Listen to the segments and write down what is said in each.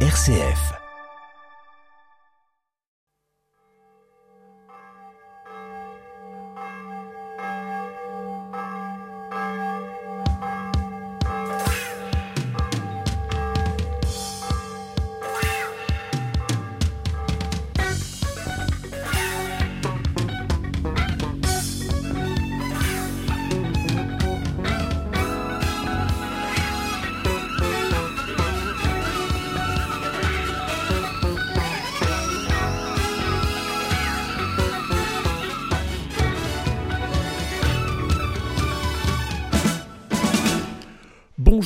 RCF.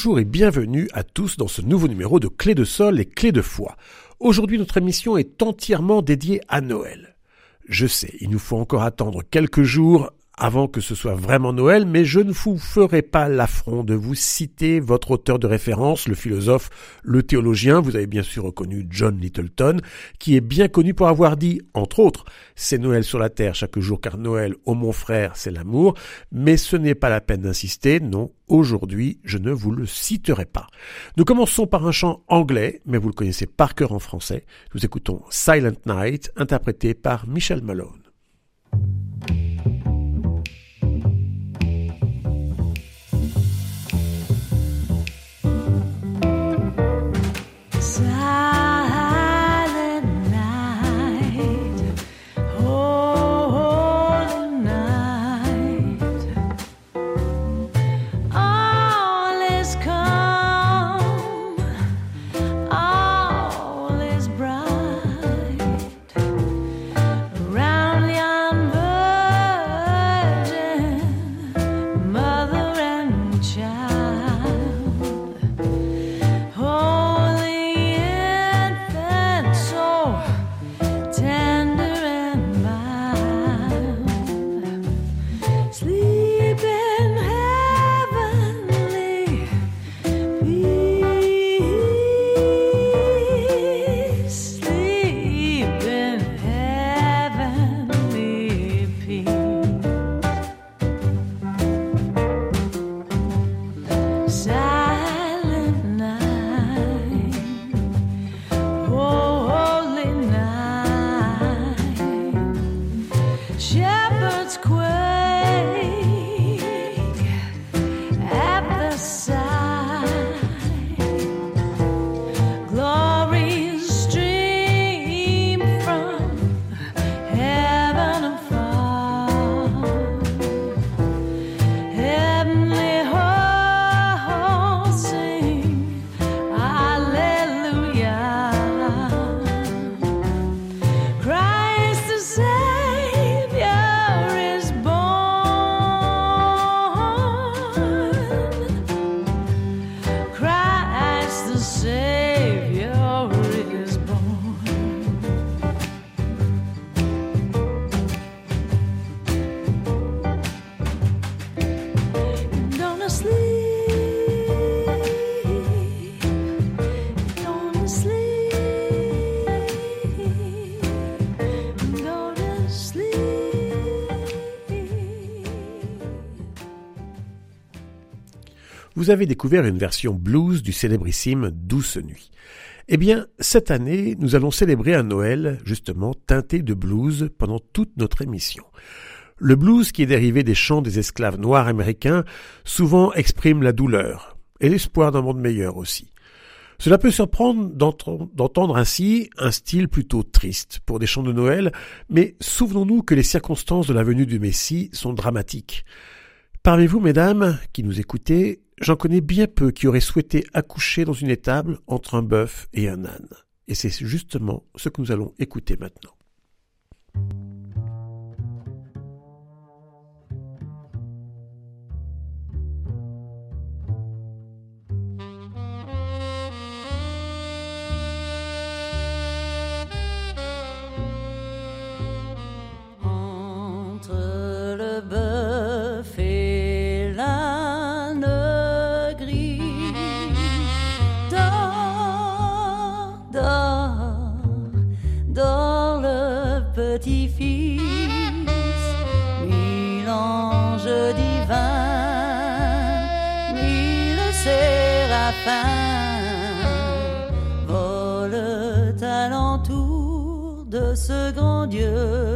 Bonjour et bienvenue à tous dans ce nouveau numéro de Clé de Sol et Clé de Foi. Aujourd'hui notre émission est entièrement dédiée à Noël. Je sais, il nous faut encore attendre quelques jours avant que ce soit vraiment Noël, mais je ne vous ferai pas l'affront de vous citer votre auteur de référence, le philosophe, le théologien, vous avez bien sûr reconnu John Littleton, qui est bien connu pour avoir dit, entre autres, c'est Noël sur la terre chaque jour car Noël, ô mon frère, c'est l'amour, mais ce n'est pas la peine d'insister, non, aujourd'hui, je ne vous le citerai pas. Nous commençons par un chant anglais, mais vous le connaissez par cœur en français. Nous écoutons Silent Night, interprété par Michel Malone. Vous avez découvert une version blues du célébrissime Douce Nuit. Eh bien, cette année, nous allons célébrer un Noël, justement, teinté de blues pendant toute notre émission. Le blues, qui est dérivé des chants des esclaves noirs américains, souvent exprime la douleur et l'espoir d'un monde meilleur aussi. Cela peut surprendre d'entendre ainsi un style plutôt triste pour des chants de Noël, mais souvenons-nous que les circonstances de la venue du Messie sont dramatiques. Parmi vous, mesdames, qui nous écoutez, J'en connais bien peu qui auraient souhaité accoucher dans une étable entre un bœuf et un âne. Et c'est justement ce que nous allons écouter maintenant. parfums volent à l'entour de ce grand Dieu?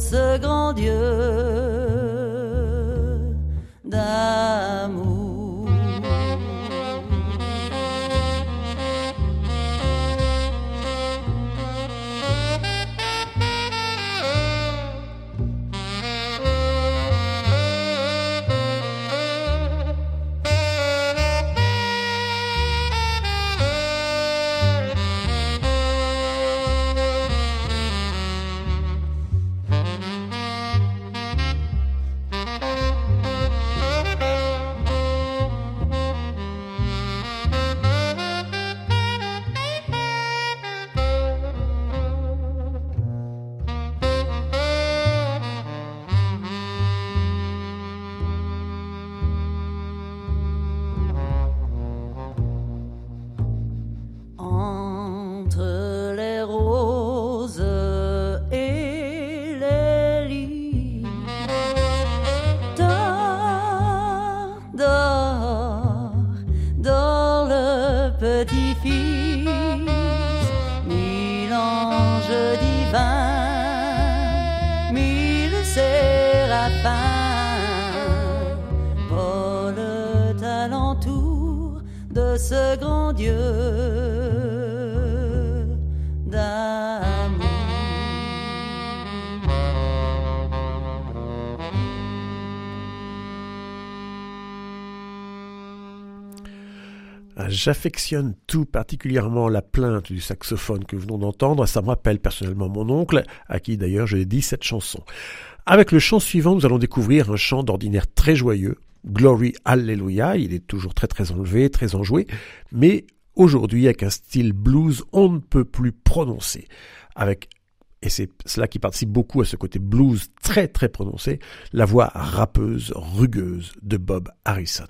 Ce grand Dieu d'amour. J'affectionne tout particulièrement la plainte du saxophone que nous venons d'entendre. Ça me rappelle personnellement mon oncle, à qui d'ailleurs j'ai dit cette chanson. Avec le chant suivant, nous allons découvrir un chant d'ordinaire très joyeux, Glory Hallelujah. Il est toujours très très enlevé, très enjoué, mais aujourd'hui avec un style blues on ne peut plus prononcer. Avec et c'est cela qui participe beaucoup à ce côté blues très très prononcé, la voix rappeuse, rugueuse de Bob Harrison.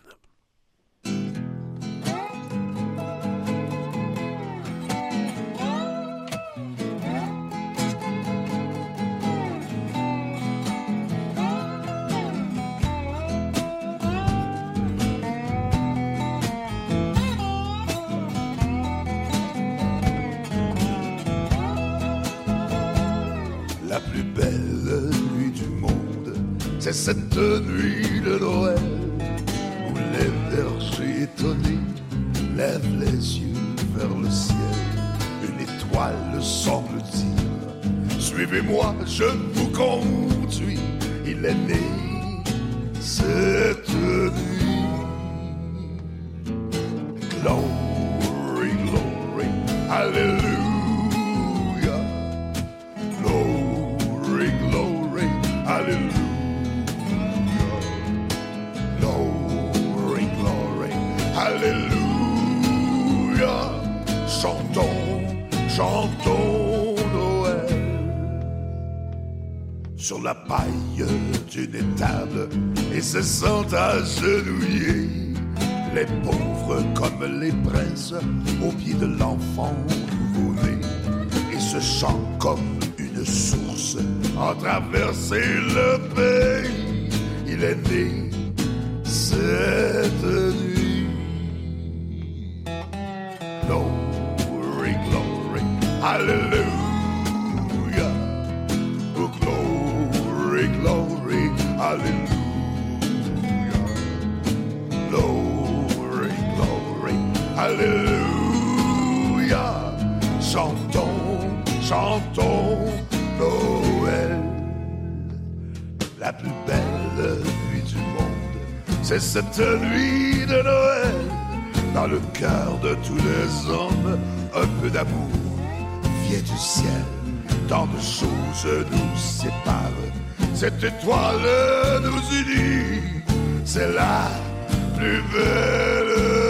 C'est cette nuit de Noël où les bergers étonnés lèvent les yeux vers le ciel. Une étoile semble dire Suivez-moi, je vous conduis. Il est né cette nuit. Se sentent agenouillés. Les pauvres comme les princes au pied de l'enfant nouveau-né. Et ce chant comme une source a traversé le pays. Il est né cette nuit. Glory, glory, hallelujah. Glory, glory, hallelujah. Hallelujah. Chantons, chantons Noël. La plus belle nuit du monde, c'est cette nuit de Noël. Dans le cœur de tous les hommes, un peu d'amour vient du ciel. Tant de choses nous séparent. cette étoile nous unit, c'est la plus belle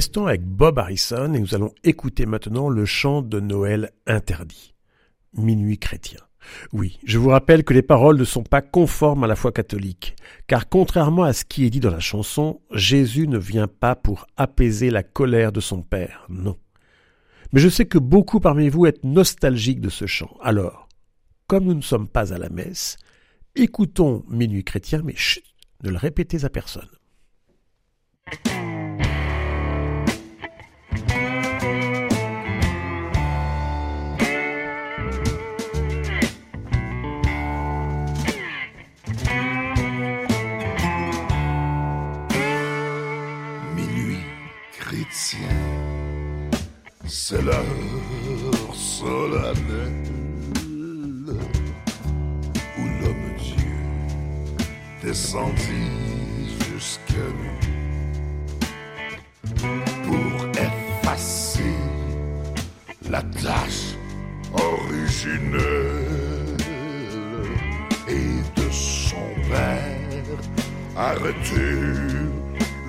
restons avec Bob Harrison et nous allons écouter maintenant le chant de Noël interdit. Minuit chrétien. Oui, je vous rappelle que les paroles ne sont pas conformes à la foi catholique, car contrairement à ce qui est dit dans la chanson, Jésus ne vient pas pour apaiser la colère de son Père, non. Mais je sais que beaucoup parmi vous êtes nostalgiques de ce chant. Alors, comme nous ne sommes pas à la messe, écoutons Minuit chrétien, mais chut, ne le répétez à personne. C'est l'heure solennelle où l'homme Dieu descendit jusqu'à nous pour effacer la tâche originelle et de son père arrêter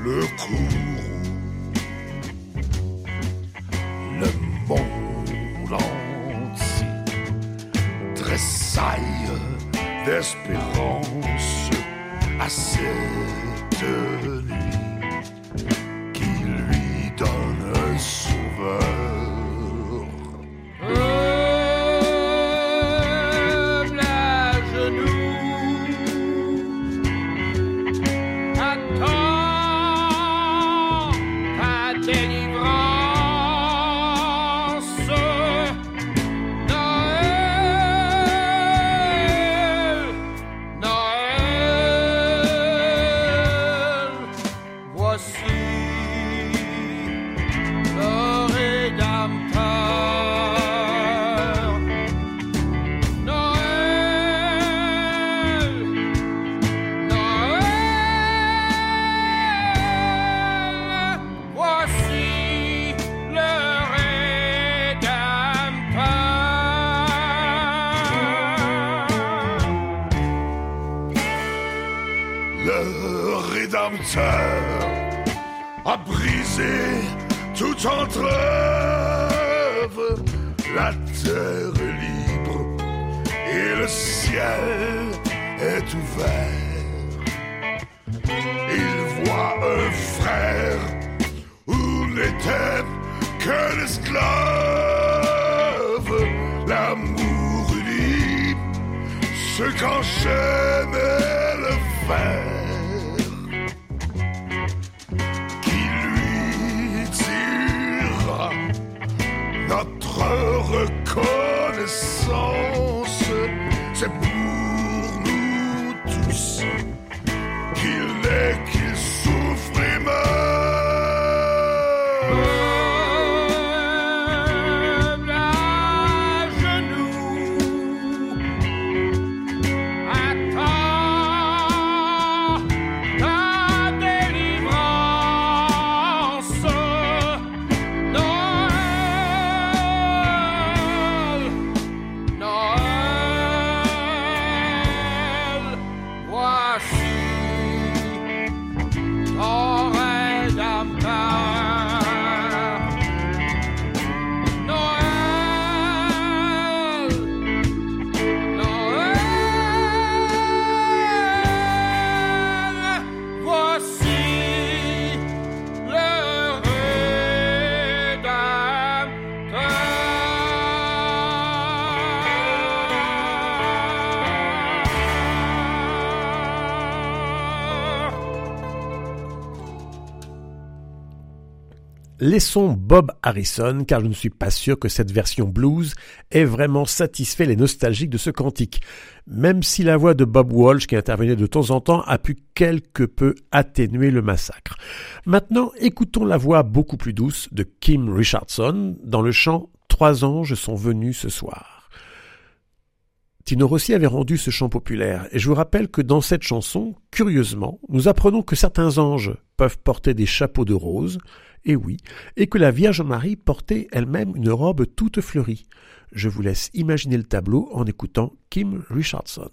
le cours. D'espérance à cette voici le laissons Bob Harrison car je ne suis pas sûr que cette version blues ait vraiment satisfait les nostalgiques de ce cantique, même si la voix de Bob Walsh qui intervenait de temps en temps a pu quelque peu atténuer le massacre. Maintenant, écoutons la voix beaucoup plus douce de Kim Richardson dans le chant Trois anges sont venus ce soir. Tino Rossi avait rendu ce chant populaire, et je vous rappelle que dans cette chanson, curieusement, nous apprenons que certains anges peuvent porter des chapeaux de rose, et oui, et que la Vierge Marie portait elle-même une robe toute fleurie. Je vous laisse imaginer le tableau en écoutant Kim Richardson.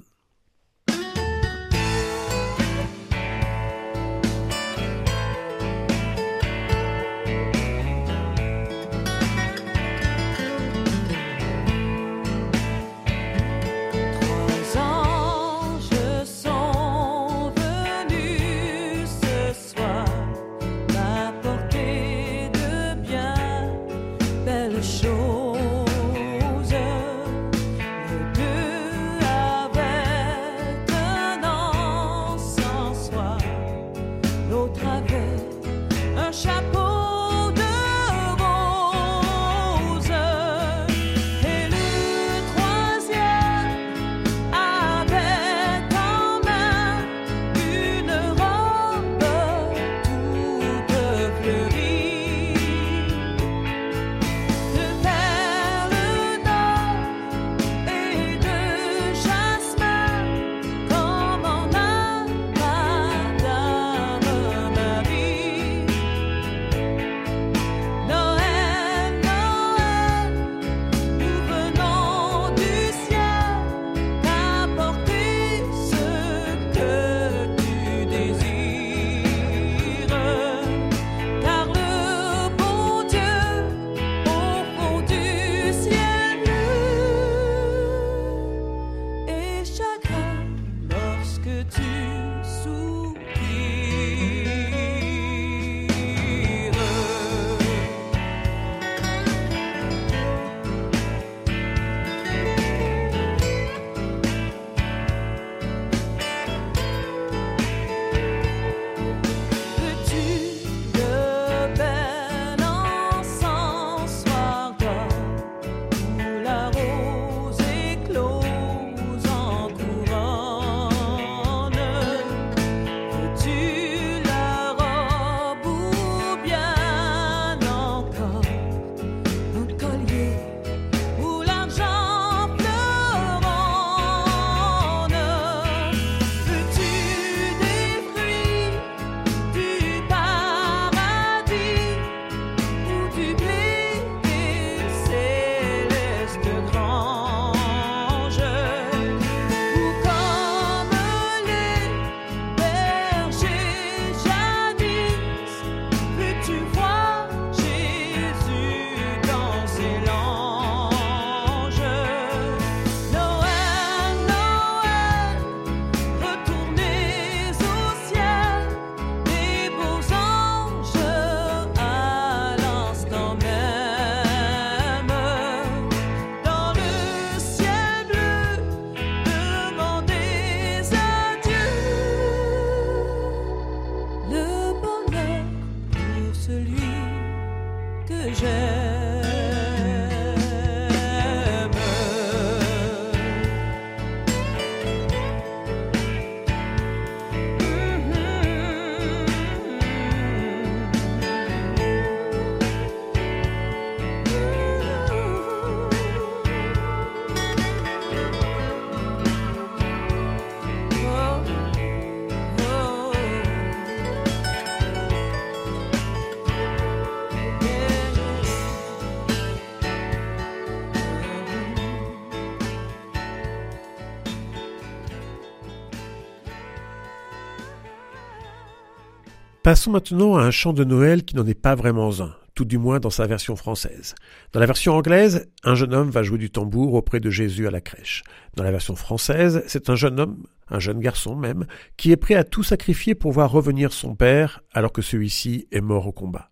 Passons maintenant à un chant de Noël qui n'en est pas vraiment un, tout du moins dans sa version française. Dans la version anglaise, un jeune homme va jouer du tambour auprès de Jésus à la crèche. Dans la version française, c'est un jeune homme, un jeune garçon même, qui est prêt à tout sacrifier pour voir revenir son père alors que celui-ci est mort au combat.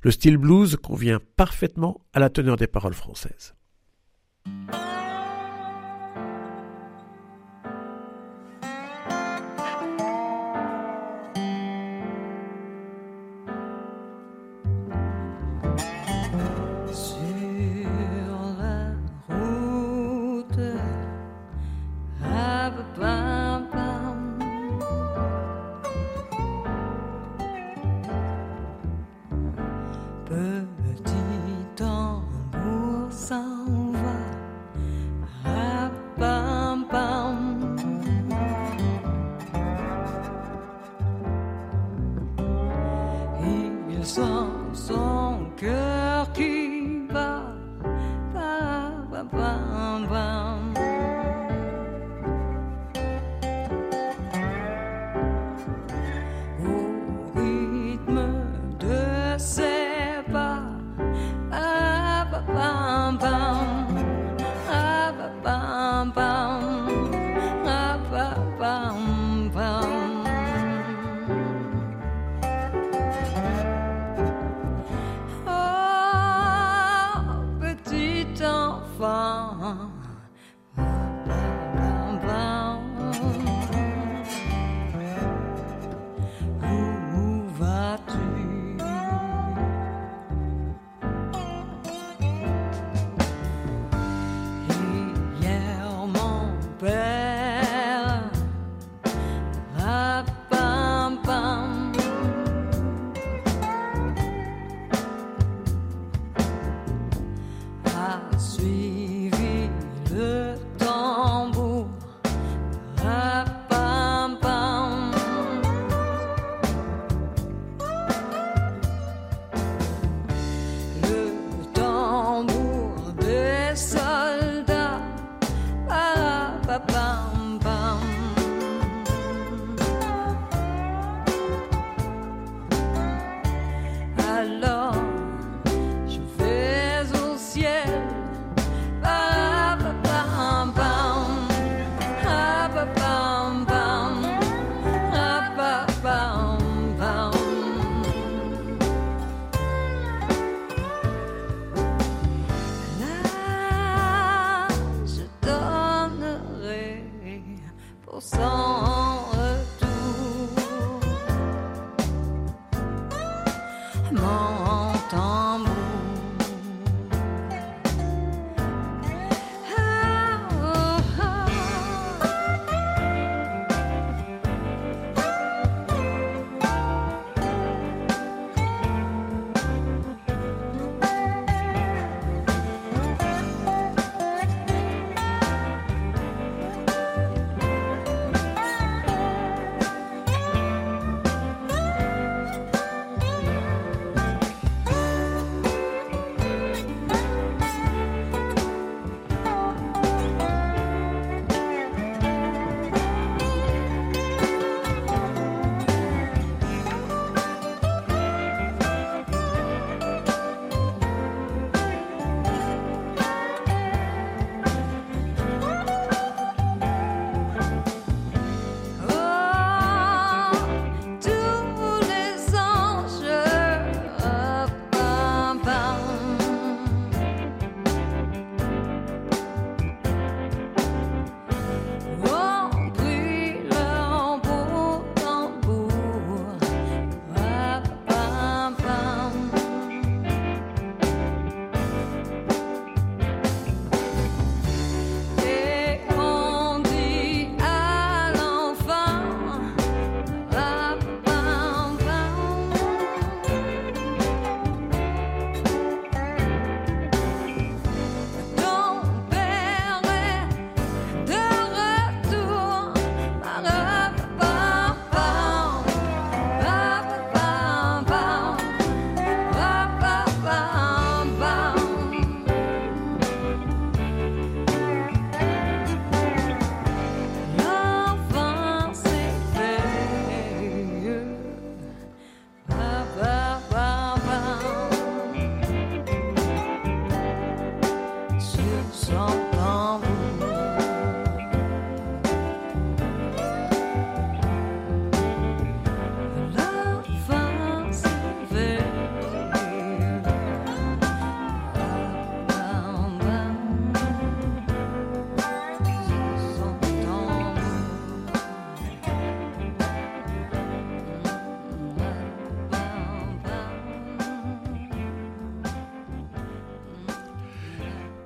Le style blues convient parfaitement à la teneur des paroles françaises. bird.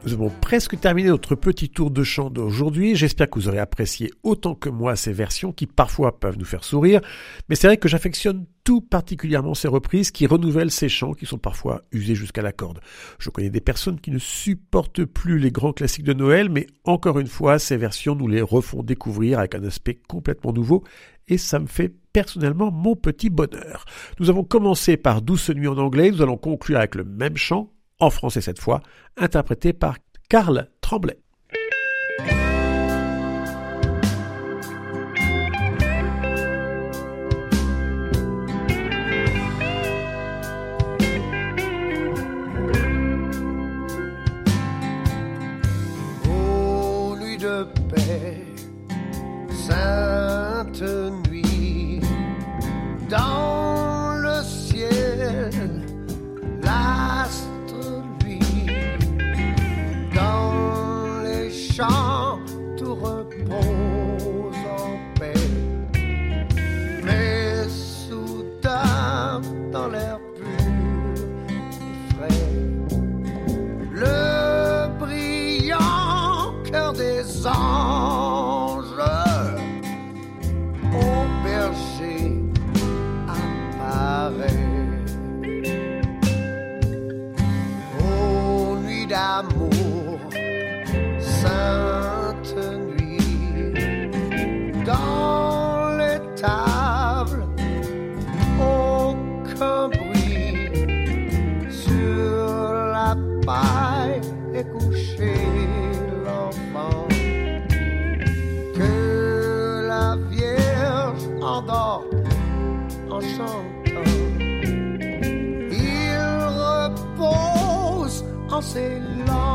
Nous avons presque terminé notre petit tour de chant d'aujourd'hui. J'espère que vous aurez apprécié autant que moi ces versions qui parfois peuvent nous faire sourire. Mais c'est vrai que j'affectionne tout particulièrement ces reprises qui renouvellent ces chants qui sont parfois usés jusqu'à la corde. Je connais des personnes qui ne supportent plus les grands classiques de Noël, mais encore une fois, ces versions nous les refont découvrir avec un aspect complètement nouveau et ça me fait personnellement mon petit bonheur. Nous avons commencé par Douce nuit en anglais, nous allons conclure avec le même chant en français cette fois, interprété par Karl Tremblay. say long.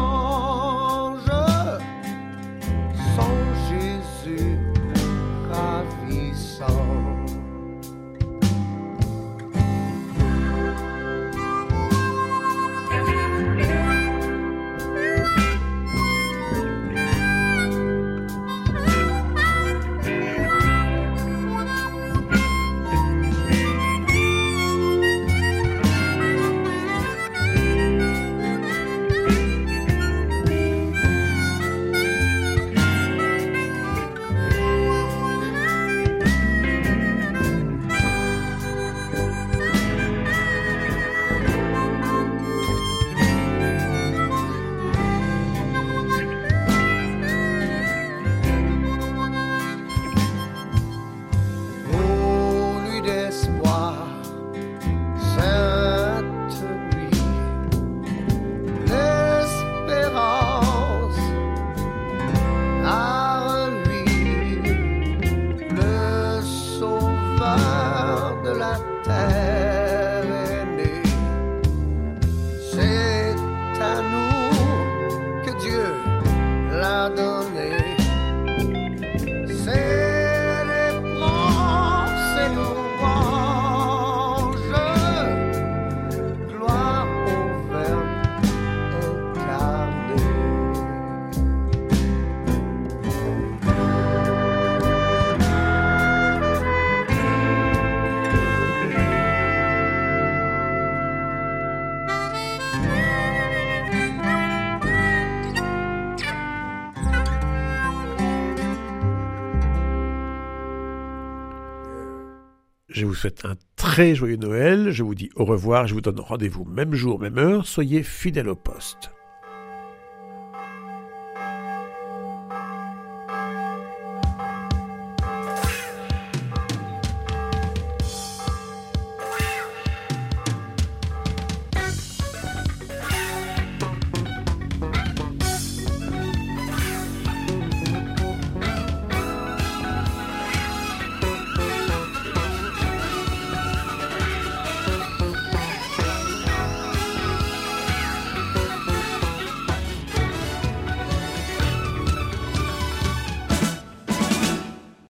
Je vous souhaite un très joyeux Noël, je vous dis au revoir, je vous donne rendez-vous même jour, même heure, soyez fidèles au poste.